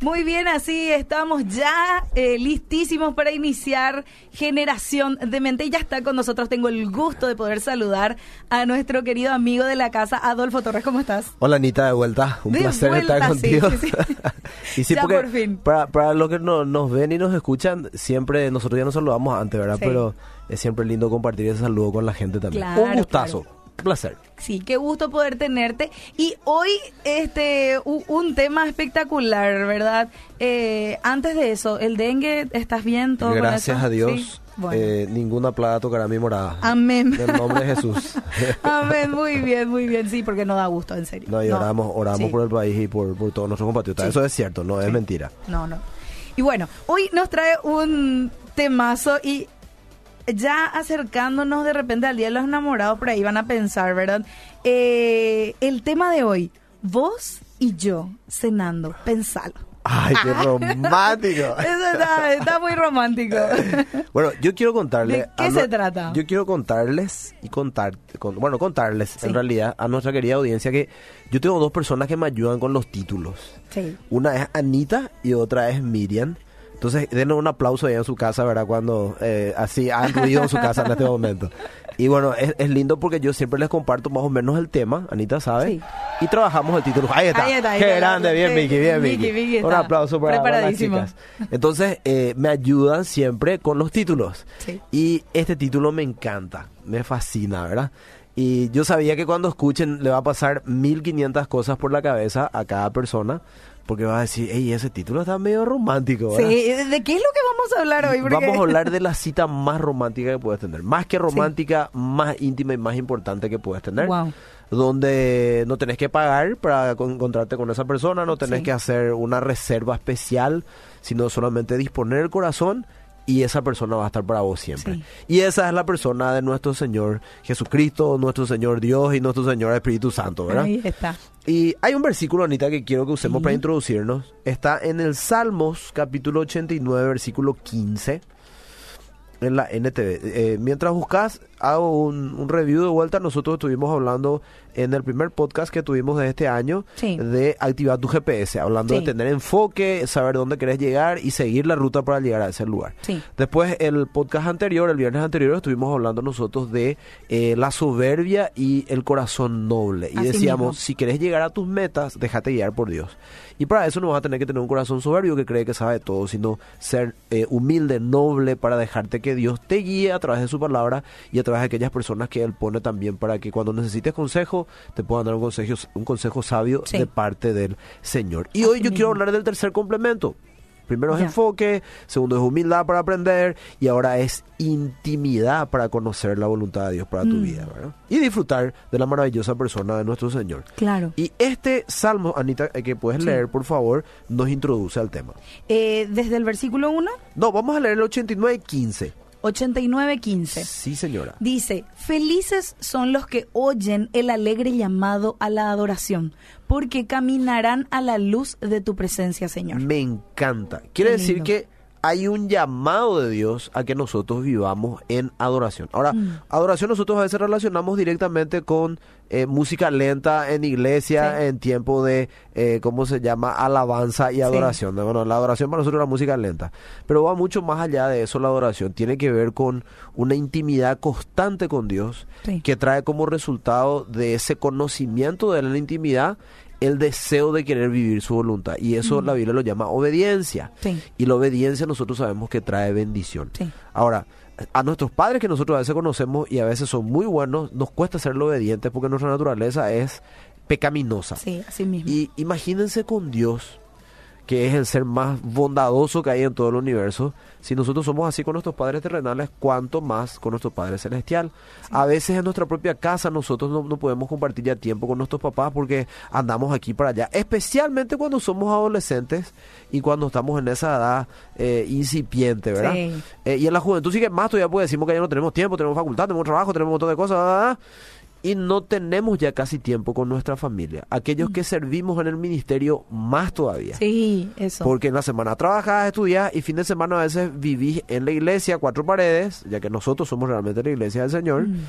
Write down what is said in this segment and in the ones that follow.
Muy bien, así estamos ya eh, listísimos para iniciar Generación de Mente. Y ya está con nosotros. Tengo el gusto de poder saludar a nuestro querido amigo de la casa, Adolfo Torres. ¿Cómo estás? Hola Anita, de vuelta. Un De placer vuelta, estar contigo. sí, sí. y sí, Ya porque por fin. Para, para los que no- nos ven y nos escuchan, siempre nosotros ya nos saludamos antes, ¿verdad? Sí. Pero es siempre lindo compartir ese saludo con la gente también. Claro, un gustazo. Un placer. Sí, qué gusto poder tenerte. Y hoy, este, un tema espectacular, ¿verdad? Eh, antes de eso, el dengue, ¿estás bien? ¿Todo con Gracias eso? a Dios. Sí. Bueno. eh, ninguna plaga tocará mi morada. Amén. En el nombre de Jesús. Amén, muy bien, muy bien. Sí, porque no da gusto, en serio. no, y oramos, oramos Sí. por el país y por, por todos nuestros compatriotas. Sí. Eso es cierto, no es mentira. No, no. Y bueno, hoy nos trae un temazo y ya acercándonos de repente al Día de los Enamorados, por ahí van a pensar, ¿verdad? Eh, el tema de hoy, vos y yo cenando, pensalo. ¡Ay, qué romántico! Eso está, está muy romántico. Bueno, yo quiero contarle. ¿De qué a se trata? Yo quiero contarles y contar, con- bueno, contarles Sí. en realidad a nuestra querida audiencia que yo tengo dos personas que me ayudan con los títulos. Sí. Una es Anita y otra es Miriam. Entonces, denos un aplauso allá en su casa, ¿verdad? Cuando eh, así han ruido en su casa en este momento. Y bueno, es, es lindo porque yo siempre les comparto más o menos el tema, Anita sabe. Sí. Y trabajamos el título. Ahí está. Ahí está, ahí Qué está. grande, bien, Miki, bien, Miki. Miki Un aplauso para, para las chicas. Entonces, eh, me ayudan siempre con los títulos. Sí. Y este título me encanta, me fascina, ¿verdad? Y yo sabía que cuando escuchen le va a pasar 1500 cosas por la cabeza a cada persona, porque va a decir, hey, ese título está medio romántico, ¿verdad? Sí, ¿de qué es lo que vamos a hablar hoy? Porque- Vamos a hablar de la cita más romántica que puedes tener. Más que romántica, más íntima y más importante que puedes tener. Wow. Donde no tenés que pagar para con- encontrarte con esa persona, no tenés Sí. que hacer una reserva especial, sino solamente disponer el corazón y esa persona va a estar para vos siempre. Sí. Y esa es la persona de nuestro Señor Jesucristo, nuestro Señor Dios y nuestro Señor Espíritu Santo, ¿verdad? Ahí está. Y hay un versículo, Anita, que quiero que usemos Sí. para introducirnos. Está en el Salmos, capítulo 89, versículo 15, en la NTV. Eh, mientras buscas, hago un, un review de vuelta. Nosotros estuvimos hablando en el primer podcast que tuvimos de este año Sí. de activar tu GPS, hablando Sí. de tener enfoque, saber dónde querés llegar y seguir la ruta para llegar a ese lugar. Sí. Después, el podcast anterior, el viernes anterior, estuvimos hablando nosotros de eh, la soberbia y el corazón noble. Y Así decíamos, mismo. si querés llegar a tus metas, déjate guiar por Dios. Y para eso no vas a tener que tener un corazón soberbio que cree que sabe todo, sino ser eh, humilde, noble, para dejarte que Dios te guíe a través de su palabra y a través de aquellas personas que Él pone también para que cuando necesites consejo, te puedan dar un consejo, un consejo sabio Sí. de parte del Señor. Y Así hoy yo quiero hablar del tercer complemento. Primero es Ya. enfoque, segundo es humildad para aprender y ahora es intimidad para conocer la voluntad de Dios para tu Mm. vida, ¿verdad? Y disfrutar de la maravillosa persona de nuestro Señor. Claro. Y este salmo, Anita, eh, que puedes Sí. leer, por favor, nos introduce al tema. Eh, desde el versículo 1, No, vamos a leer el 89 y 15. 89-15. Sí, señora. Dice, felices son los que oyen el alegre llamado a la adoración, porque caminarán a la luz de tu presencia, Señor. Me encanta. Quiere decir que hay un llamado de Dios a que nosotros vivamos en adoración. Ahora, Mm. adoración nosotros a veces relacionamos directamente con eh, música lenta en iglesia, Sí. en tiempo de, eh, ¿cómo se llama? Alabanza y adoración. Bueno, la adoración para nosotros es la música lenta. Pero va mucho más allá de eso la adoración. Tiene que ver con una intimidad constante con Dios Sí. que trae como resultado de ese conocimiento de la intimidad el deseo de querer vivir su voluntad. Y eso la Biblia lo llama obediencia. Sí. Y la obediencia nosotros sabemos que trae bendición. Sí. Ahora, a nuestros padres que nosotros a veces conocemos y a veces son muy buenos, nos cuesta serlo obedientes porque nuestra naturaleza es pecaminosa. Sí, así mismo. Y imagínense con Dios, que es el ser más bondadoso que hay en todo el universo, si nosotros somos así con nuestros padres terrenales, cuánto más con nuestro Padre Celestial. A veces en nuestra propia casa nosotros no, no podemos compartir ya tiempo con nuestros papás porque andamos aquí para allá, especialmente cuando somos adolescentes y cuando estamos en esa edad eh, incipiente, ¿verdad? Sí. Eh, y en la juventud sí que más todavía pues decimos que ya no tenemos tiempo, tenemos facultad, tenemos trabajo, tenemos un montón de cosas, ¿verdad? Y no tenemos ya casi tiempo con nuestra familia. Aquellos que servimos en el ministerio más todavía. Sí, eso. Porque en la semana trabajás, estudiás y fin de semana a veces vivís en la iglesia, cuatro paredes, ya que nosotros somos realmente la iglesia del Señor. Mm.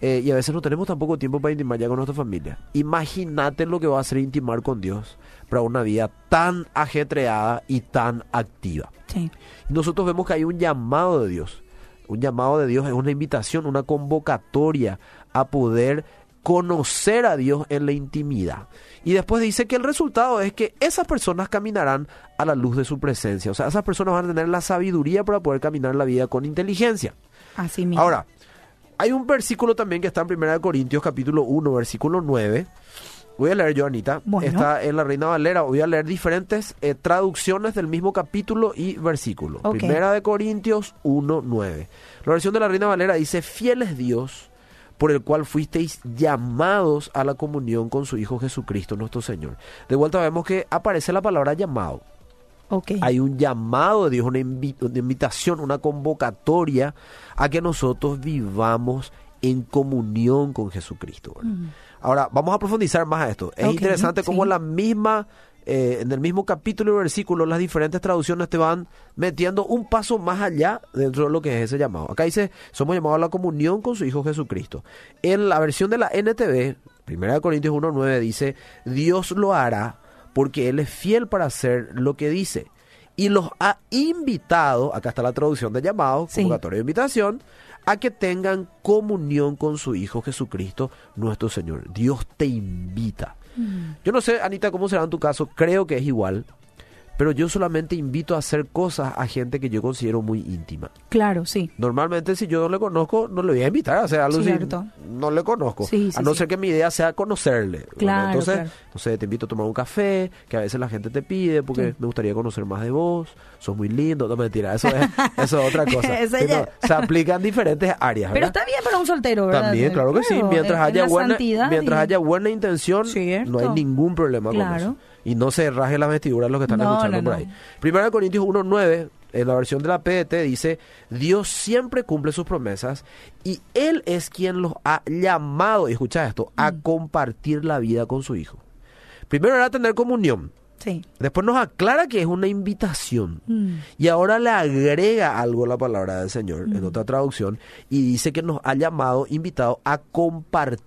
eh, y a veces no tenemos tampoco tiempo para intimar ya con nuestra familia. Imagínate lo que va a ser intimar con Dios para una vida tan ajetreada y tan activa. Sí. Nosotros vemos que hay un llamado de Dios. Un llamado de Dios es una invitación, una convocatoria a poder conocer a Dios en la intimidad. Y después dice que el resultado es que esas personas caminarán a la luz de su presencia. O sea, esas personas van a tener la sabiduría para poder caminar la vida con inteligencia. Así mismo. Ahora, hay un versículo también que está en 1 Corintios capítulo 1, versículo 9. Voy a leer yo, Anita. Bueno. Está en la Reina Valera. Voy a leer diferentes eh, traducciones del mismo capítulo y versículo. Primera de Corintios 1, 9. La versión de la Reina Valera dice, fiel es Dios por el cual fuisteis llamados a la comunión con su Hijo Jesucristo nuestro Señor. De vuelta vemos que aparece la palabra llamado. Hay un llamado de Dios, una, invi- una invitación, una convocatoria a que nosotros vivamos en comunión con Jesucristo. Ahora, vamos a profundizar más a esto. Es interesante cómo la misma, eh, en el mismo capítulo y versículo, las diferentes traducciones te van metiendo un paso más allá dentro de lo que es ese llamado. Acá dice, somos llamados a la comunión con su Hijo Jesucristo. En la versión de la NTV, 1 Corintios 1.9 dice, Dios lo hará porque Él es fiel para hacer lo que dice. Y los ha invitado, acá está la traducción de llamado, Sí. convocatoria de invitación, a que tengan comunión con su Hijo Jesucristo, nuestro Señor. Dios te invita. Yo no sé, Anita, cómo será en tu caso, creo que es igual, pero yo solamente invito a hacer cosas a gente que yo considero muy íntima. Claro, sí. Normalmente si yo no le conozco, no le voy a invitar a hacer algo si Cierto. no le conozco. Sí, sí, a no sí. ser que mi idea sea conocerle. Claro, entonces, claro. no sé, te invito a tomar un café, que a veces la gente te pide porque me gustaría conocer más de vos, sos muy lindo. No, mentira, eso es, eso es otra cosa. Eso Sí, ya- no, se aplica en diferentes áreas, Pero está bien para un soltero, ¿verdad? También, claro que sí. Mientras en- haya buena, santidad mientras y- haya buena intención, Cierto. no hay ningún problema con Claro. eso. Y no se raje las vestiduras los que están No, escuchando no, por ahí. Primera de Corintios 1.9, en la versión de la PDT, dice, Dios siempre cumple sus promesas y Él es quien los ha llamado, y escucha esto, a Mm. compartir la vida con su Hijo. Primero era tener comunión. Sí. Después nos aclara que es una invitación. Mm. Y ahora le agrega algo a la palabra del Señor en Mm. otra traducción y dice que nos ha llamado, invitado a compartir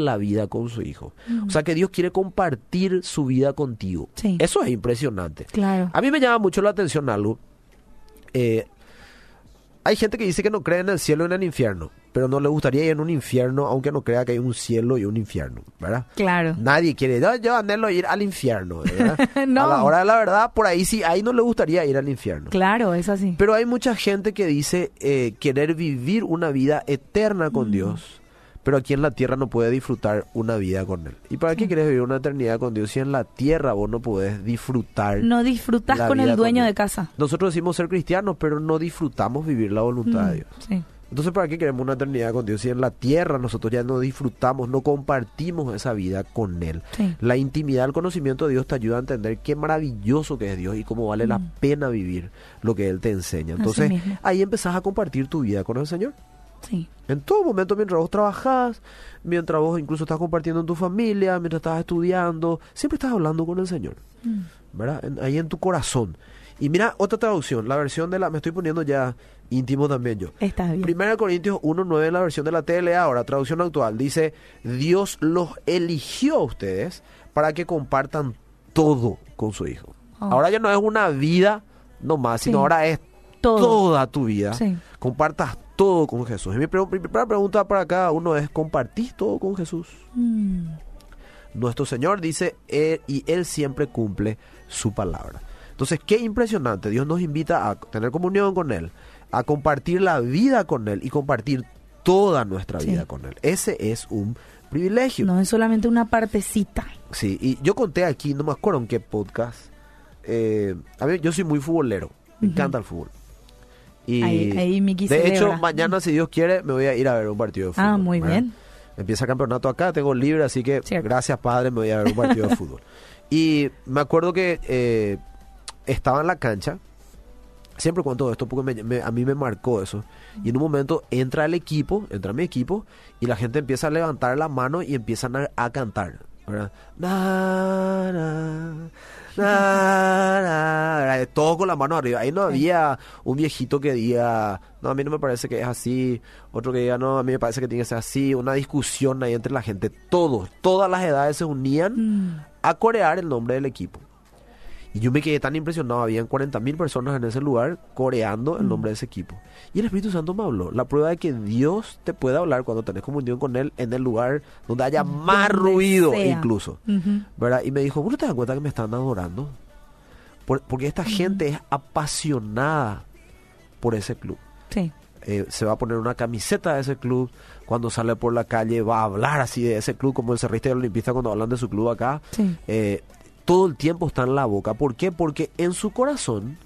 la vida con su hijo. O sea que Dios quiere compartir su vida contigo. Sí. Eso es impresionante. Claro. A mí me llama mucho la atención algo. Eh, hay gente que dice que no cree en el cielo y en el infierno, pero no le gustaría ir en un infierno aunque no crea que hay un cielo y un infierno, ¿verdad? Claro. Nadie quiere, yo, yo anhelo ir al infierno, ¿verdad? No. A la hora de la verdad, por ahí sí, ahí no le gustaría ir al infierno. Claro, es así. Pero hay mucha gente que dice eh, querer vivir una vida eterna con Mm. Dios, pero aquí en la tierra no puede disfrutar una vida con Él. ¿Y para qué quieres vivir una eternidad con Dios si en la tierra vos no podés disfrutar? No disfrutas con el dueño de casa. Nosotros decimos ser cristianos, pero no disfrutamos vivir la voluntad de Mm, Dios. Sí. Entonces, ¿para qué queremos una eternidad con Dios si en la tierra nosotros ya no disfrutamos, no compartimos esa vida con Él? Sí. La intimidad, el conocimiento de Dios te ayuda a entender qué maravilloso que es Dios y cómo vale la Mm. pena vivir lo que Él te enseña. Entonces, ahí empezás a compartir tu vida con el Señor. Sí. En todo momento, mientras vos trabajás, mientras vos incluso estás compartiendo en tu familia, mientras estás estudiando, siempre estás hablando con el Señor. Mm. ¿verdad? En- ahí en tu corazón. Y mira otra traducción, la versión de la... Me estoy poniendo ya íntimo también yo. Está bien. Primera Corintios 1.9 en la versión de la TLA, ahora traducción actual, dice, Dios los eligió a ustedes para que compartan todo con su Hijo. Oh. Ahora ya no es una vida nomás, sino Sí. ahora es Todo. toda tu vida. Sí. Compartas todo con Jesús. Y mi, pre- mi primera pregunta para cada uno es, ¿compartís todo con Jesús? Mm. Nuestro Señor dice, "Él- y Él siempre cumple su palabra. Entonces, qué impresionante. Dios nos invita a tener comunión con Él, a compartir la vida con Él y compartir toda nuestra Sí. vida con Él. Ese es un privilegio. No es solamente una partecita. Sí, y yo conté aquí, no me acuerdo en qué podcast. eh, a mí, yo soy muy futbolero, me encanta el fútbol. Y Ahí- ahí Miki de hecho, mañana, si Dios quiere, me voy a ir a ver un partido de fútbol. Ah, muy ¿verdad? bien. Empieza el campeonato acá, tengo libre, así que Cierto. gracias padre, me voy a ver un partido de fútbol. Y me acuerdo que eh, estaba en la cancha Siempre cuento esto porque me- me- a mí me marcó eso. Y en un momento entra el equipo, entra mi equipo, y la gente empieza a levantar la mano y empiezan a, a cantar. ¿verdad? Na, na, na, na. Todos con la mano arriba. Ahí no había un viejito que diga, no, a mí no me parece que es así. Otro que diga, no, a mí me parece que tiene que ser así. Una discusión ahí entre la gente. Todos, todas las edades se unían Mm. a corear el nombre del equipo. Y yo me quedé tan impresionado, habían 40.000 personas en ese lugar coreando el nombre de ese equipo. Y el Espíritu Santo me habló. La prueba de que Dios te puede hablar cuando tenés comunión con Él en el lugar donde haya más Donde ruido sea. incluso. ¿Verdad? Y me dijo, ¿vos no te das cuenta que me están adorando? Por- porque esta gente es apasionada por ese club. Sí. Eh, se va a poner una camiseta de ese club. Cuando sale por la calle va a hablar así de ese club como el cerrista y el olimpista cuando hablan de su club acá. Sí. Eh, todo el tiempo está en la boca. ¿Por qué? Porque en su corazón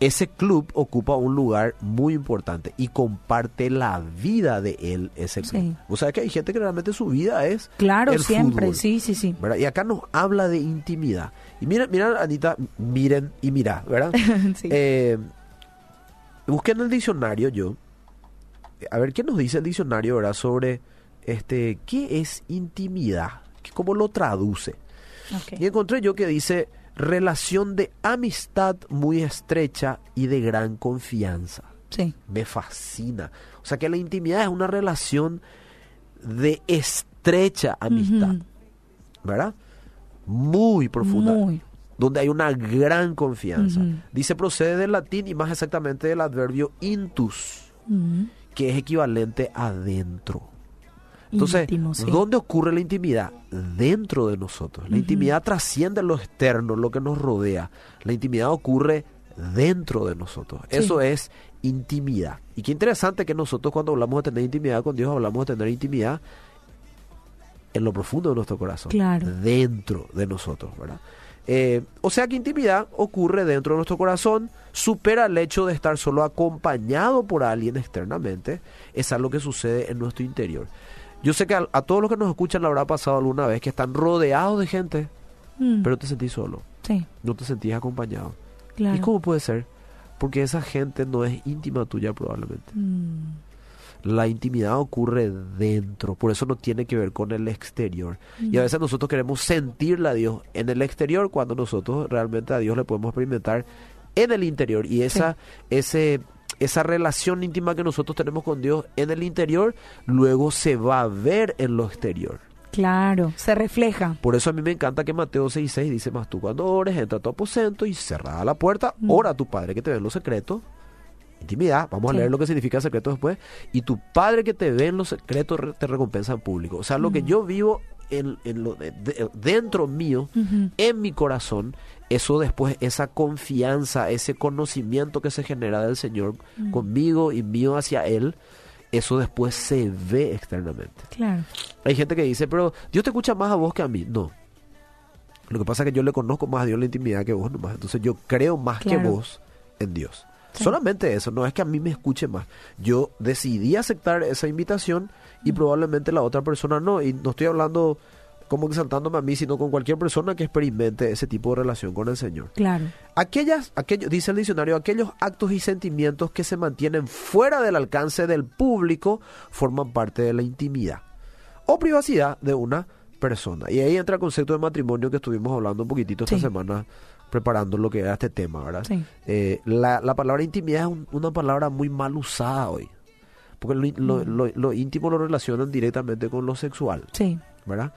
ese club ocupa un lugar muy importante y comparte la vida de él ese club. Sí. O sea que hay gente que realmente su vida es Claro, el siempre. fútbol. Sí, sí, sí. ¿verdad? Y acá nos habla de intimidad. Y miren, miren, Anita, miren y mira, ¿verdad? Sí. Eh, busqué en el diccionario yo, a ver qué nos dice el diccionario, ¿verdad? Sobre este, ¿qué es intimidad? ¿Cómo lo traduce? Y encontré yo que dice relación de amistad muy estrecha y de gran confianza. Sí. Me fascina. O sea que la intimidad es una relación de estrecha amistad. ¿verdad? Muy profunda Muy. donde hay una gran confianza. Dice procede del latín y más exactamente del adverbio intus, que es equivalente a dentro. Entonces, Íntimo, sí. ¿dónde ocurre la intimidad? Dentro de nosotros. La intimidad trasciende lo externo, lo que nos rodea. La intimidad ocurre dentro de nosotros. Sí. Eso es intimidad. Y qué interesante que nosotros cuando hablamos de tener intimidad con Dios, hablamos de tener intimidad en lo profundo de nuestro corazón. Claro. Dentro de nosotros, ¿verdad? Eh, o sea que intimidad ocurre dentro de nuestro corazón, supera el hecho de estar solo acompañado por alguien externamente, es algo que sucede en nuestro interior. Yo sé que a, a todos los que nos escuchan le habrá pasado alguna vez que están rodeados de gente, Mm. pero te sentís solo, Sí, no te sentís acompañado. claro. ¿Y cómo puede ser? Porque esa gente no es íntima tuya probablemente. Mm. La intimidad ocurre dentro, por eso no tiene que ver con el exterior. Y a veces nosotros queremos sentirle a Dios en el exterior cuando nosotros realmente a Dios le podemos experimentar en el interior. Y esa, ese, esa relación íntima que nosotros tenemos con Dios en el interior, luego se va a ver en lo exterior. Claro, se refleja. Por eso a mí me encanta que Mateo 6.6 dice más tú cuando ores, entra a tu aposento y cerrada la puerta, Mm. ora a tu Padre que te ve en lo secreto. Intimidad, vamos Sí. a leer lo que significa secreto después. Y tu Padre que te ve en lo secreto re- te recompensa en público. O sea, lo que Mm. yo vivo en, en lo de- de- dentro mío, en mi corazón, eso después, esa confianza, ese conocimiento que se genera del Señor Mm. conmigo y mío hacia Él, eso después se ve externamente. Claro. Hay gente que dice, pero Dios te escucha más a vos que a mí. No. Lo que pasa es que yo le conozco más a Dios la intimidad que vos nomás. Entonces yo creo más que vos en Dios. Sí. Solamente eso, no es que a mí me escuche más. Yo decidí aceptar esa invitación y Mm. probablemente la otra persona no. Y no estoy hablando como exaltándome a mí, sino con cualquier persona que experimente ese tipo de relación con el Señor. Claro. Aquellas, aquellos, dice el diccionario, aquellos actos y sentimientos que se mantienen fuera del alcance del público forman parte de la intimidad o privacidad de una persona. Y ahí entra el concepto de matrimonio que estuvimos hablando un poquitito esta Sí. semana preparando lo que era este tema, ¿verdad? Sí. Eh, la, la palabra intimidad es un- una palabra muy mal usada hoy. Porque lo, lo- Mm. lo- lo íntimo lo relacionan directamente con lo sexual, Sí. ¿verdad?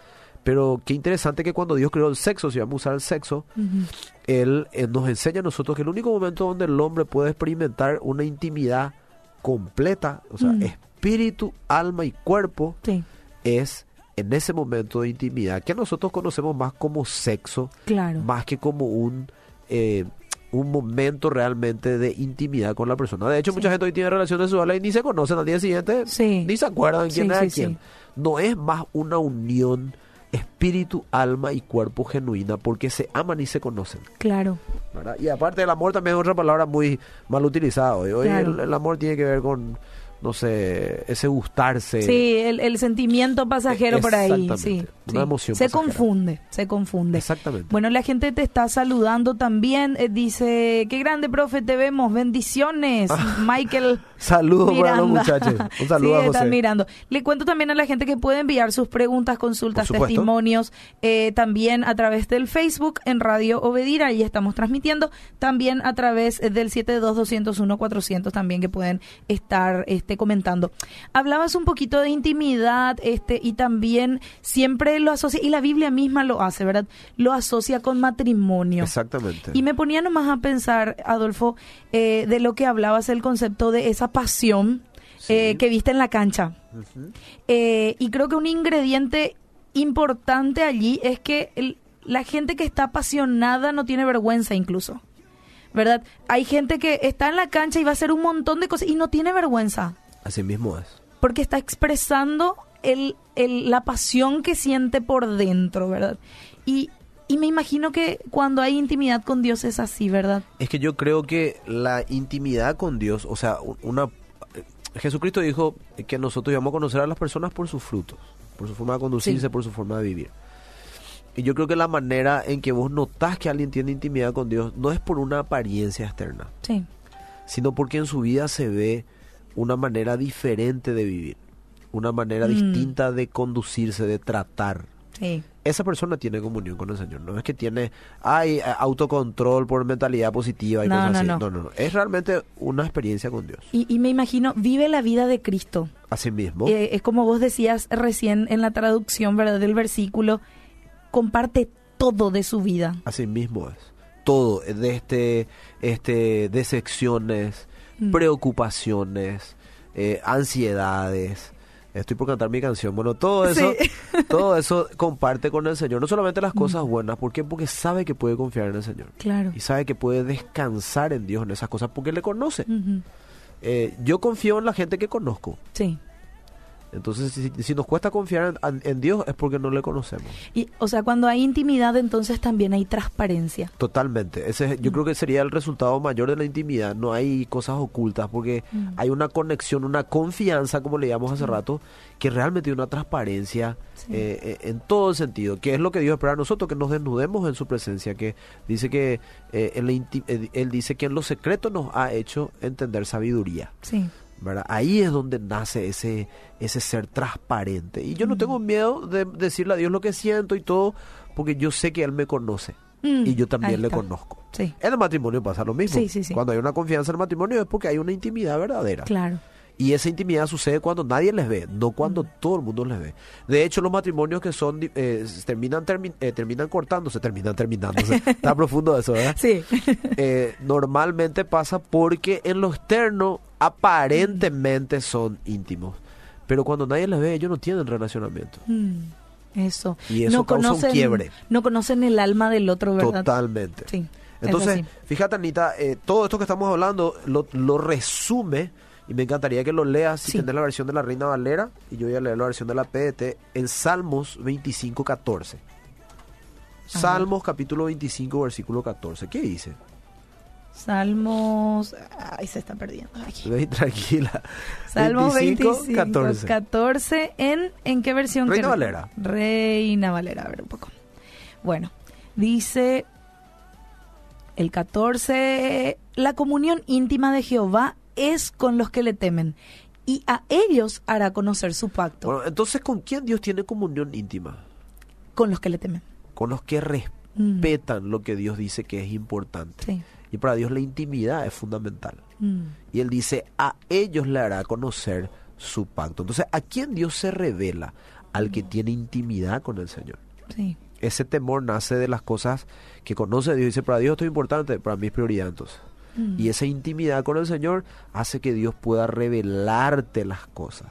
Pero qué interesante que cuando Dios creó el sexo, si vamos a usar el sexo, él nos enseña a nosotros que el único momento donde el hombre puede experimentar una intimidad completa, o sea, Mm. espíritu, alma y cuerpo, Sí. es en ese momento de intimidad que nosotros conocemos más como sexo, Claro. más que como un eh, un momento realmente de intimidad con la persona. De hecho, Sí. mucha gente hoy tiene relaciones sexuales y ni se conocen al día siguiente, Sí. ni se acuerdan quién es quién. No es más una unión espíritu, alma y cuerpo genuina porque se aman y se conocen. Claro. ¿verdad? Y aparte el amor también es otra palabra muy mal utilizada hoy. Hoy Claro. el, el amor tiene que ver con, no sé, ese gustarse. Sí, el, el sentimiento pasajero por ahí. Sí, una sí. emoción Se pasajera. confunde, se confunde. Exactamente. Bueno, la gente te está saludando también. eh, dice, qué grande, profe, te vemos. Bendiciones, Michael. Saludos para los muchachos. Un saludo sí, a están José. mirando. Le cuento también a la gente que puede enviar sus preguntas, consultas, testimonios, eh, también a través del Facebook en Radio Obedir, ahí estamos transmitiendo, también a través del 722-201-400 también que pueden estar este, comentando. Hablabas un poquito de intimidad este y también siempre lo asocia, y la Biblia misma lo hace, ¿verdad? Lo asocia con matrimonio. Exactamente. Y me ponía nomás a pensar, Adolfo, eh, de lo que hablabas, el concepto de esa pasión Sí. eh, que viste en la cancha. Eh, y creo que un ingrediente importante allí es que el- la gente que está apasionada no tiene vergüenza incluso. ¿Verdad? Hay gente que está en la cancha y va a hacer un montón de cosas y no tiene vergüenza. Así mismo es. Porque está expresando el, el- la pasión que siente por dentro, ¿verdad? Y, y me imagino que cuando hay intimidad con Dios es así, ¿verdad? Es que yo creo que la intimidad con Dios, o sea, una Jesucristo dijo que nosotros íbamos a conocer a las personas por sus frutos, por su forma de conducirse, Sí. por su forma de vivir. Y yo creo que la manera en que vos notás que alguien tiene intimidad con Dios no es por una apariencia externa, Sí. sino porque en su vida se ve una manera diferente de vivir, una manera Mm. distinta de conducirse, de tratar. Sí. Esa persona tiene comunión con el Señor. No es que tiene hay, eh, autocontrol por mentalidad positiva y No, cosas no, así. no. No, no, no. Es realmente una experiencia con Dios. Y, y me imagino, vive la vida de Cristo. Así mismo. Eh, es como vos decías recién en la traducción, ¿verdad? Del versículo, comparte todo de su vida. Así mismo es. Todo, eh, de este, este, decepciones, Mm. preocupaciones, eh, ansiedades. Estoy por cantar mi canción. Bueno, todo eso, Sí. todo eso comparte con el Señor. No solamente las cosas buenas, ¿por qué? Porque sabe que puede confiar en el Señor. Claro. Y sabe que puede descansar en Dios en esas cosas porque le conoce. Eh, yo confío en la gente que conozco. Sí. Entonces, si, si nos cuesta confiar en, en Dios es porque no le conocemos. Y, o sea, cuando hay intimidad, entonces también hay transparencia. Totalmente. Ese, es- yo creo que sería el resultado mayor de la intimidad. No hay cosas ocultas porque Mm. hay una conexión, una confianza, como le llamamos hace rato, que realmente hay una transparencia Sí. eh, eh, en todo el sentido. Que es lo que Dios espera de nosotros, que nos desnudemos en su presencia. Que dice que eh, en la inti- eh, Él dice que en lo secreto nos ha hecho entender sabiduría. Sí. ¿Verdad? Ahí es donde nace ese, ese ser transparente. Y yo no Mm. tengo miedo de decirle a Dios lo que siento y todo, porque yo sé que Él me conoce. Mm, Y yo también le conozco. Sí. En el matrimonio pasa lo mismo. Sí, sí, sí. Cuando hay una confianza en el matrimonio es porque hay una intimidad verdadera. Claro. Y esa intimidad sucede cuando nadie les ve, no cuando todo el mundo les ve. De hecho, los matrimonios que son eh, terminan termi- eh, terminan cortándose, terminan terminándose. Está profundo eso, ¿verdad? Sí. Eh, normalmente pasa porque en lo externo aparentemente son íntimos. Pero cuando nadie les ve, ellos no tienen relacionamiento. Mm, Eso. Y eso causa un quiebre. No conocen el alma del otro, ¿verdad? Totalmente. Sí. es Entonces, fíjate, Anita, eh, todo esto que estamos hablando lo, lo resume y me encantaría que lo leas si Sí. tenés la versión de la Reina Valera y yo voy a leer la versión de la PDT en Salmos 25, 14. Salmos capítulo 25, versículo 14. ¿Qué dice? Salmos. Ay, se está perdiendo aquí. Ve Tranquila. Salmos 25, 14. 14. ¿En, ¿En qué versión? Reina? Valera. Reina Valera, a ver un poco. Bueno, dice el 14. La comunión íntima de Jehová es con los que le temen y a ellos hará conocer su pacto. Bueno, entonces, ¿con quién Dios tiene comunión íntima? Con los que le temen. Con los que respetan lo que Dios dice que es importante. Sí. Y para Dios la intimidad es fundamental. Mm. Y él dice, a ellos le hará conocer su pacto. Entonces, ¿a quién Dios se revela? Al que tiene intimidad con el Señor. Sí. Ese temor nace de las cosas que conoce Dios. Dice, para Dios esto es importante, para mí es prioridad entonces. Mm. Y esa intimidad con el Señor hace que Dios pueda revelarte las cosas.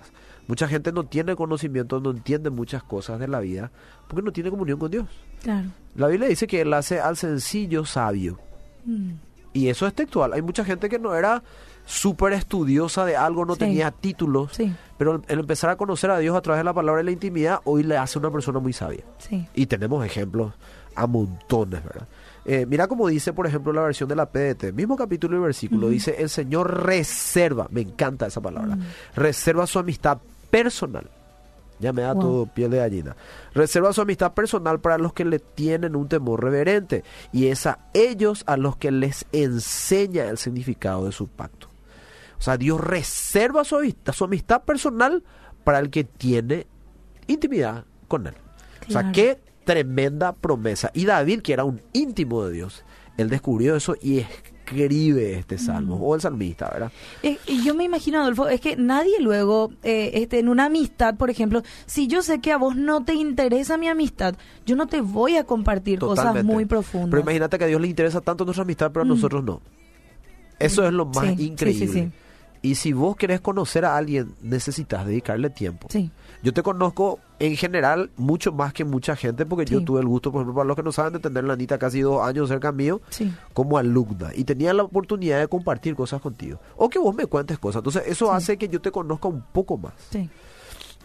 Mucha gente no tiene conocimiento, no entiende muchas cosas de la vida porque no tiene comunión con Dios. Claro. La Biblia dice que Él hace al sencillo sabio. Mm. Y eso es textual. Hay mucha gente que no era súper estudiosa de algo, no Sí. tenía títulos, Sí. pero el empezar a conocer a Dios a través de la palabra y la intimidad, hoy le hace una persona muy sabia. Sí. Y tenemos ejemplos a montones, ¿verdad? Eh, mira como dice, por ejemplo, la versión de la PDT, mismo capítulo y versículo, dice, el Señor reserva, me encanta esa palabra, reserva su amistad personal. Ya me da Wow. todo piel de gallina. Reserva su amistad personal para los que le tienen un temor reverente y es a ellos a los que les enseña el significado de su pacto. O sea, Dios reserva su amistad, su amistad personal para el que tiene intimidad con Él. O sea, qué tremenda promesa. Y David, que era un íntimo de Dios, él descubrió eso y escribe este salmo, o el salmista, ¿verdad? Eh, y yo me imagino, Adolfo, es que nadie luego, eh, este, en una amistad, por ejemplo, si yo sé que a vos no te interesa mi amistad, yo no te voy a compartir cosas muy profundas. Pero imagínate que a Dios le interesa tanto nuestra amistad, pero a Mm. nosotros no. Eso es lo más Sí, increíble. sí, sí. Y si vos querés conocer a alguien, necesitas dedicarle tiempo. Sí, Yo te conozco en general mucho más que mucha gente porque yo tuve el gusto, por ejemplo, para los que no saben, de tener la Anita casi dos años cerca mío sí. como alumna y tenía la oportunidad de compartir cosas contigo o que vos me cuentes cosas. Entonces eso Sí. hace que yo te conozca un poco más. Sí.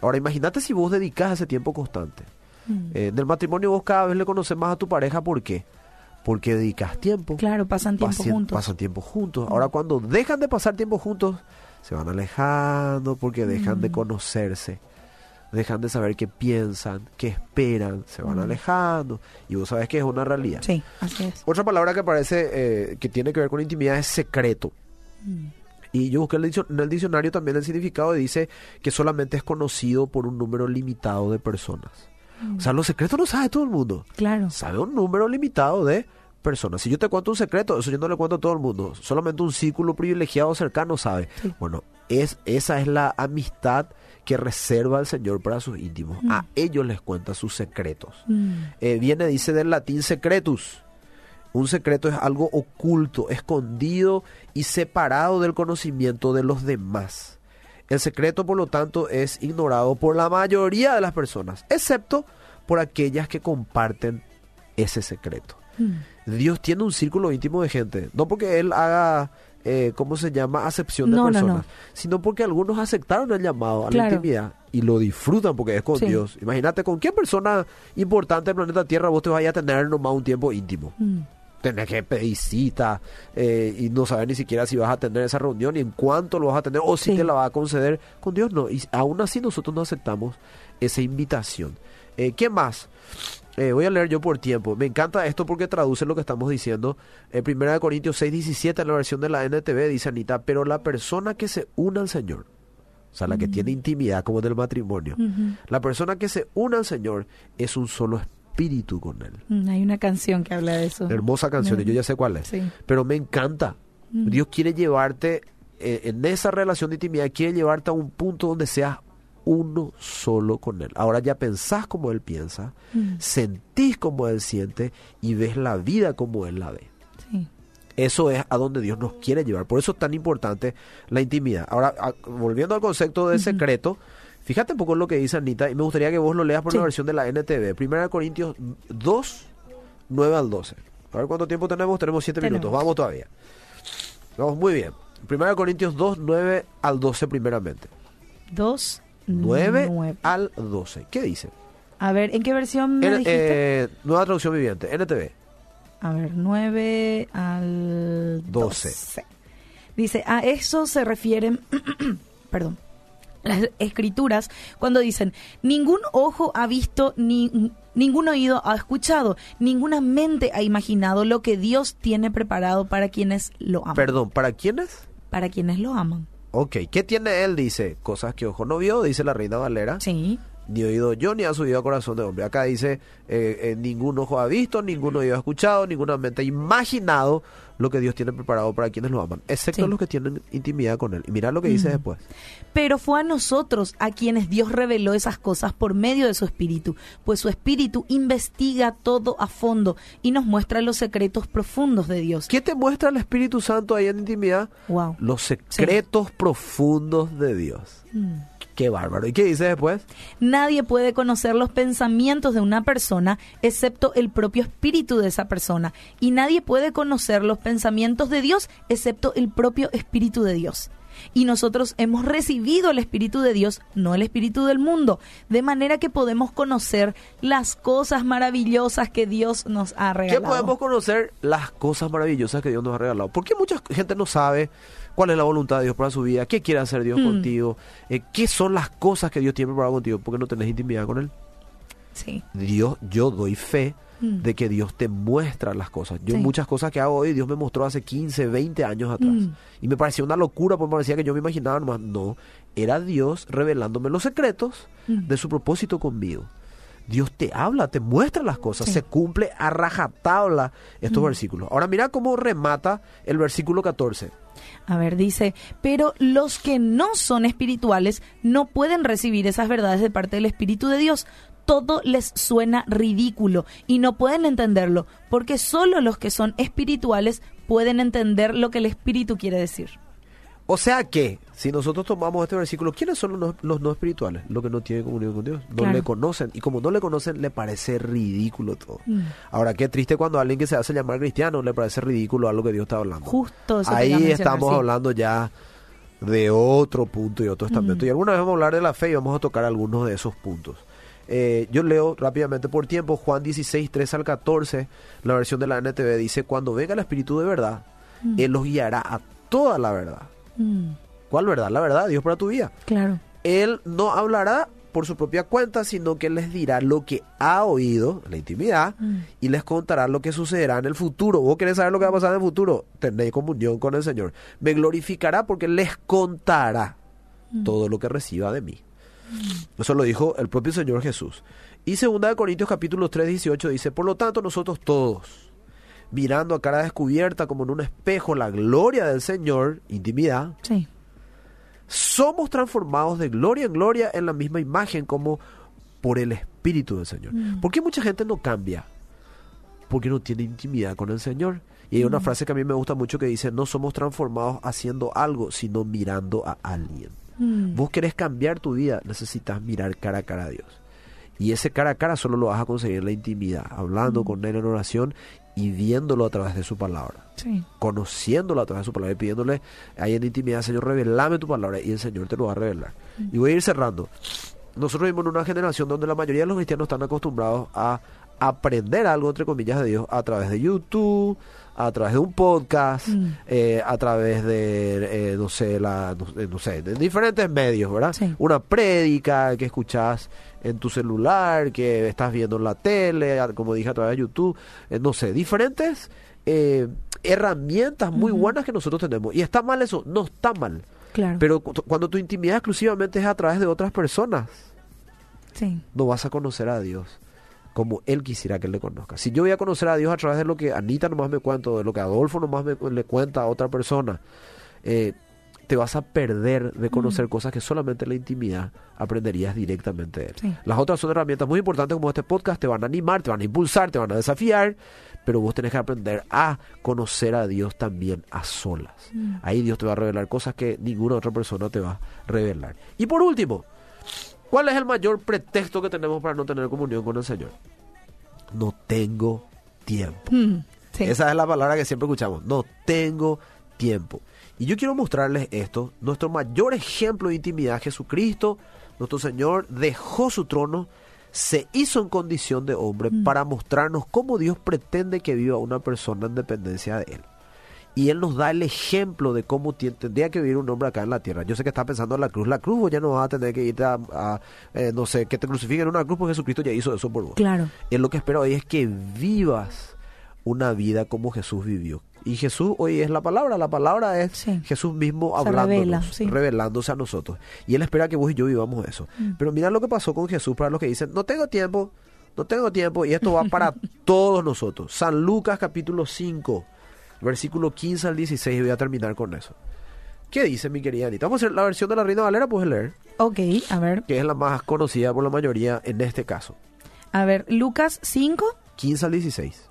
Ahora imagínate si vos dedicas ese tiempo constante. Mm. Eh, en el matrimonio vos cada vez le conoces más a tu pareja, ¿por qué? Porque dedicas tiempo. Claro, pasan tiempo Pacien- juntos. Pasan tiempo juntos. Ahora cuando dejan de pasar tiempo juntos, se van alejando porque dejan de Mm. conocerse. Dejan de saber qué piensan, qué esperan, se van Mm. alejando. Y vos sabés que es una realidad. Sí, así es. Otra palabra que parece eh, que tiene que ver con intimidad es secreto. Mm. Y yo busqué en el diccionario también el significado y dice que solamente es conocido por un número limitado de personas. O sea, los secretos no sabe todo el mundo. Claro. Sabe un número limitado de personas. Si yo te cuento un secreto, eso yo no le cuento a todo el mundo. Solamente un círculo privilegiado cercano sabe. Sí. Bueno, es, esa es la amistad que reserva el Señor para sus íntimos. Mm. A ellos les cuenta sus secretos. Mm. Eh, viene, dice del latín secretus. Un secreto es algo oculto, escondido y separado del conocimiento de los demás. El secreto, por lo tanto, es ignorado por la mayoría de las personas, excepto por aquellas que comparten ese secreto. Mm. Dios tiene un círculo íntimo de gente, no porque Él haga, eh, ¿cómo se llama?, acepción de No, no, personas, no. sino porque algunos aceptaron el llamado a Claro. la intimidad y lo disfrutan porque es con Sí. Dios. Imagínate con qué persona importante del planeta Tierra vos te vayas a tener nomás un tiempo íntimo. Mm. Tenés que pedir cita eh, y no saber ni siquiera si vas a tener esa reunión y en cuánto lo vas a tener o si Sí. te la va a conceder. Con Dios no. Y aún así nosotros no aceptamos esa invitación. Eh, ¿Qué más? Eh, voy a leer yo por tiempo. Me encanta esto porque traduce lo que estamos diciendo. En 1 Corintios 6, 17, en la versión de la NTV, dice Anita, pero la persona que se une al Señor, o sea, la que tiene intimidad como en el matrimonio, la persona que se une al Señor es un solo espíritu con Él. Mm, Hay una canción que habla de eso. Hermosa canción, y yo ya sé cuál es. Sí. Pero me encanta. Dios quiere llevarte eh, en esa relación de intimidad, quiere llevarte a un punto donde seas uno solo con Él. Ahora ya pensás como Él piensa, Mm. sentís como Él siente y ves la vida como Él la ve. Sí. Eso es a donde Dios nos quiere llevar. Por eso es tan importante la intimidad. Ahora, a- volviendo al concepto de secreto, fíjate un poco lo que dice Anita y me gustaría que vos lo leas por Sí. la versión de la NTV. Primera Corintios 2, 9 al 12. A ver cuánto tiempo tenemos. Tenemos 7 Tenemos. minutos. Vamos todavía. Vamos muy bien. Primera Corintios 2, 9 al 12 primeramente. Dos, 9 nueve. al 12. ¿Qué dice? A ver, ¿en qué versión me N- dijiste? eh, nueva traducción viviente. NTV. A ver, 9 al 12. 12. Dice, a eso se refieren, perdón, las escrituras cuando dicen, ningún ojo ha visto, ni ningún oído ha escuchado, ninguna mente ha imaginado lo que Dios tiene preparado para quienes lo aman. Perdón, ¿para quiénes? Para quienes lo aman. Ok, ¿qué tiene él? Dice, cosas que ojo no vio, dice la reina Valera. Sí. Ni oído yo, ni ha subido a corazón de hombre. Acá dice, eh, eh, ningún ojo ha visto, ningún oído ha escuchado, ninguna mente ha imaginado lo que Dios tiene preparado para quienes lo aman, excepto Sí. los que tienen intimidad con Él. Y mira lo que dice Mm. después. Pero fue a nosotros a quienes Dios reveló esas cosas por medio de su Espíritu, pues su Espíritu investiga todo a fondo y nos muestra los secretos profundos de Dios. ¿Qué te muestra el Espíritu Santo ahí en intimidad? Wow. Los secretos profundos de Dios. Mm. Qué bárbaro. ¿Y qué dice después? Nadie puede conocer los pensamientos de una persona excepto el propio espíritu de esa persona. Y nadie puede conocer los pensamientos de Dios excepto el propio espíritu de Dios. Y nosotros hemos recibido el Espíritu de Dios, no el Espíritu del mundo, de manera que podemos conocer las cosas maravillosas que Dios nos ha ¿Qué regalado. podemos conocer? Las cosas maravillosas que Dios nos ha regalado. Porque mucha gente no sabe cuál es la voluntad de Dios para su vida, qué quiere hacer Dios Mm. contigo, eh, qué son las cosas que Dios tiene preparado contigo, porque no tenés intimidad con Él. Sí. Dios, yo doy fe Mm. de que Dios te muestra las cosas. Yo Sí. muchas cosas que hago hoy, Dios me mostró hace 15, 20 años atrás. Mm. Y me parecía una locura, porque me parecía que yo me imaginaba nomás. No, era Dios revelándome los secretos Mm. de su propósito conmigo. Dios te habla, te muestra las cosas, Sí. se cumple a rajatabla estos versículos. Ahora mira cómo remata el versículo 14. A ver, dice, pero los que no son espirituales no pueden recibir esas verdades de parte del Espíritu de Dios. Todo les suena ridículo y no pueden entenderlo, porque solo los que son espirituales pueden entender lo que el Espíritu quiere decir. O sea que, si nosotros tomamos este versículo, ¿quiénes son los no, los no espirituales? Los que no tienen comunión con Dios. No Claro. le conocen. Y como no le conocen, le parece ridículo todo. Mm. Ahora, qué triste cuando a alguien que se hace llamar cristiano le parece ridículo algo que Dios está hablando. Justo eso Ahí a estamos sí. hablando ya de otro punto y otro estamento. Mm. Y alguna vez vamos a hablar de la fe y vamos a tocar algunos de esos puntos. Eh, yo leo rápidamente por tiempo Juan 16, 3 al 14, la versión de la NTV dice, cuando venga el Espíritu de verdad, Mm. Él los guiará a toda la verdad. Mm, ¿Cuál verdad? La verdad, Dios para tu vida. claro. Él no hablará por su propia cuenta, sino que les dirá lo que ha oído, la intimidad, Mm. y les contará lo que sucederá en el futuro. ¿Vos querés saber lo que va a pasar en el futuro? Tenéis comunión con el Señor. Me glorificará porque les contará Mm. todo lo que reciba de mí. Eso lo dijo el propio Señor Jesús. Y 2 de Corintios capítulo 3, 18 dice, por lo tanto nosotros todos, mirando a cara descubierta como en un espejo la gloria del Señor, intimidad, Sí. somos transformados de gloria en gloria en la misma imagen como por el Espíritu del Señor. Mm. ¿Por qué mucha gente no cambia? Porque no tiene intimidad con el Señor. Y hay una Mm. frase que a mí me gusta mucho que dice, no somos transformados haciendo algo, sino mirando a alguien. Mm. Vos querés cambiar tu vida, necesitas mirar cara a cara a Dios. Y ese cara a cara solo lo vas a conseguir en la intimidad, hablando Mm. con Él en oración y viéndolo a través de su palabra Sí. conociéndolo a través de su palabra y pidiéndole ahí en intimidad, Señor, revelame tu palabra y el Señor te lo va a revelar. Y voy a ir cerrando. Nosotros vivimos en una generación donde la mayoría de los cristianos están acostumbrados a aprender algo, entre comillas, de Dios a través de YouTube, a través de un podcast, Mm. eh, a través de, eh, no sé, la, no, eh, sé, de diferentes medios, ¿verdad? Sí. Una prédica que escuchás en tu celular, que estás viendo en la tele, como dije, a través de YouTube, eh, no sé, diferentes eh, herramientas muy buenas que nosotros tenemos. ¿Y está mal eso? No está mal. Claro. Pero cu- cuando tu intimidad exclusivamente es a través de otras personas, sí. no vas a conocer a Dios como Él quisiera que Él le conozca. Si yo voy a conocer a Dios a través de lo que Anita nomás me cuenta, de lo que Adolfo nomás me, le cuenta a otra persona, eh, te vas a perder de conocer Mm. cosas que solamente en la intimidad aprenderías directamente de Él. Sí. Las otras son herramientas muy importantes como este podcast, te van a animar, te van a impulsar, te van a desafiar, pero vos tenés que aprender a conocer a Dios también a solas. Mm. Ahí Dios te va a revelar cosas que ninguna otra persona te va a revelar. Y por último, ¿cuál es el mayor pretexto que tenemos para no tener comunión con el Señor? No tengo tiempo. Mm. Sí. Esa es la palabra que siempre escuchamos. No tengo tiempo. Y yo quiero mostrarles esto. Nuestro mayor ejemplo de intimidad, Jesucristo, nuestro Señor, dejó su trono, se hizo en condición de hombre Mm. para mostrarnos cómo Dios pretende que viva una persona en dependencia de Él. Y Él nos da el ejemplo de cómo tendría que vivir un hombre acá en la tierra. Yo sé que está pensando en la cruz. La cruz vos ya no vas a tener que irte a, a, eh, no sé, que te crucifiquen en una cruz porque Jesucristo ya hizo eso por vos. Claro. Él lo que espera hoy es que vivas una vida como Jesús vivió. Y Jesús hoy es la palabra, la palabra es Sí. Jesús mismo hablándonos, revela, sí. revelándose a nosotros. Y Él espera que vos y yo vivamos eso. Mm. Pero mira lo que pasó con Jesús para los que dicen, no tengo tiempo, no tengo tiempo, y esto va para todos nosotros. San Lucas capítulo 5, versículo 15 al 16, y voy a terminar con eso. ¿Qué dice mi querida Anita? Vamos a hacer la versión de la Reina Valera, puedes leer, Ok, a ver. que es la más conocida por la mayoría en este caso. A ver, Lucas 5 15 al 16.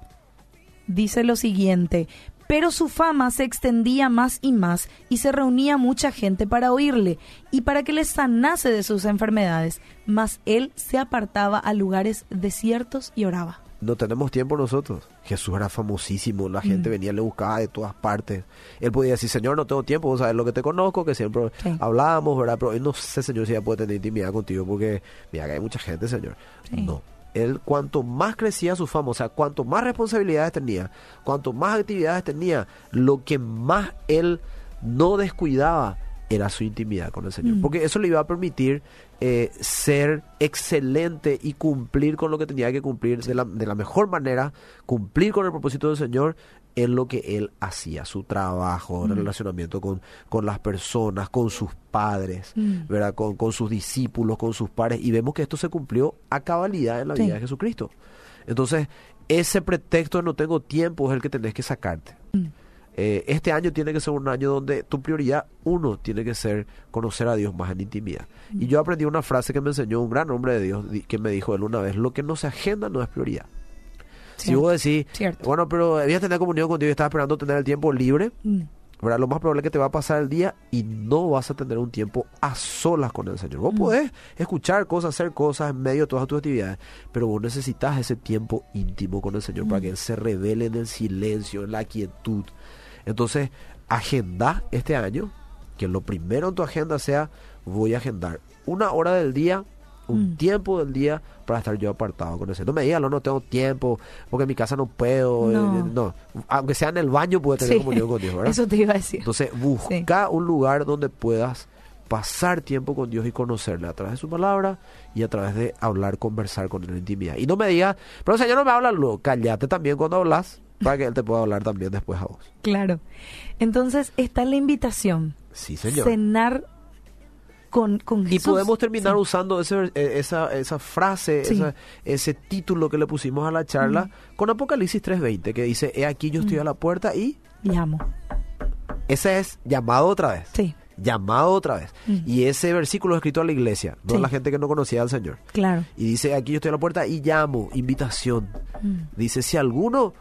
dice lo siguiente, pero su fama se extendía más y más y se reunía mucha gente para oírle y para que le sanase de sus enfermedades, mas él se apartaba a lugares desiertos y oraba. No tenemos tiempo nosotros. Jesús era famosísimo, la gente Mm. venía, le buscaba de todas partes. Él podía decir, Señor, no tengo tiempo, vos sabes lo que te conozco, que siempre Sí. hablábamos, ¿verdad? Pero él no sé, Señor, si ya puede tener intimidad contigo, porque mira que hay mucha gente, Señor. Sí. No. Él, cuanto más crecía su fama, o sea, cuanto más responsabilidades tenía, cuanto más actividades tenía, lo que más él no descuidaba era su intimidad con el Señor. Mm. Porque eso le iba a permitir eh, ser excelente y cumplir con lo que tenía que cumplir de la, de la mejor manera, cumplir con el propósito del Señor en lo que él hacía, su trabajo, el Mm. relacionamiento con, con las personas, con sus padres, Mm. ¿verdad? Con, con sus discípulos, con sus pares, y vemos que esto se cumplió a cabalidad en la Sí. vida de Jesucristo. Entonces, ese pretexto de no tengo tiempo es el que tenés que sacarte. Mm. Eh, este año tiene que ser un año donde tu prioridad, uno, tiene que ser conocer a Dios más en intimidad. Y yo aprendí una frase que me enseñó un gran hombre de Dios, di- que me dijo él una vez, lo que no se agenda no es prioridad. Si vos decís, Cierto. bueno, pero debías tener comunión contigo y estás esperando tener el tiempo libre, Mm. ¿verdad? Lo más probable es que te va a pasar el día y no vas a tener un tiempo a solas con el Señor. Vos Mm. podés escuchar cosas, hacer cosas en medio de todas tus actividades, pero vos necesitas ese tiempo íntimo con el Señor para Mm. que Él se revele en el silencio, en la quietud. Entonces, agenda este año, que lo primero en tu agenda sea, voy a agendar una hora del día, un Mm. tiempo del día para estar yo apartado con el Señor. No me digas, no, no tengo tiempo, porque en mi casa no puedo. eh, No. no. Aunque sea en el baño, puede tener Sí. comunión con Dios, ¿verdad? Eso te iba a decir. Entonces, busca un lugar donde puedas pasar tiempo con Dios y conocerle a través de su palabra y a través de hablar, conversar con él en intimidad. Y no me digas, pero Señor no me habla luego, cállate también cuando hablas para que Él te pueda hablar también después a vos. Claro. Entonces está la invitación. Sí, Señor. Cenar con, con Y Jesús. podemos terminar Sí. usando ese, eh, esa, esa frase, Sí. esa- ese título que le pusimos a la charla con Apocalipsis 3.20, que dice, he aquí yo estoy a la puerta y Llamo. ese es llamado otra vez. Sí, Llamado otra vez. Mm. Y ese versículo es escrito a la iglesia, no a la gente que no conocía al Señor. claro. Y dice, aquí yo estoy a la puerta y llamo, invitación. Dice, si alguno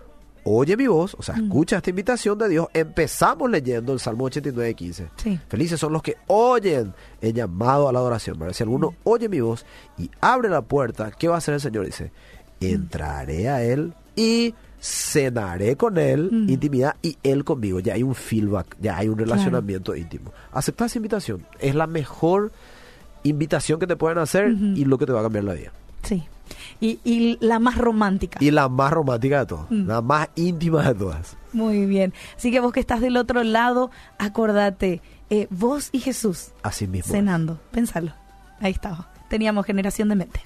oye mi voz, o sea, Mm. escucha esta invitación de Dios, empezamos leyendo el Salmo 89, 15. Sí. Felices son los que oyen el llamado a la adoración. ¿verdad? Si alguno oye mi voz y abre la puerta, ¿qué va a hacer el Señor? Dice, entraré a él y cenaré con él, Mm. intimidad, y él conmigo. Ya hay un feedback, ya hay un relacionamiento íntimo. Acepta esa invitación. Es la mejor invitación que te pueden hacer Ujú. y lo que te va a cambiar la vida. Sí. Y, y la más romántica. Y la más romántica de todas, Mm. la más íntima de todas. Muy bien. Así que vos que estás del otro lado, acordate, eh, vos y Jesús Así mismo. es. cenando. Pensalo. Ahí estaba. Teníamos generación de mente.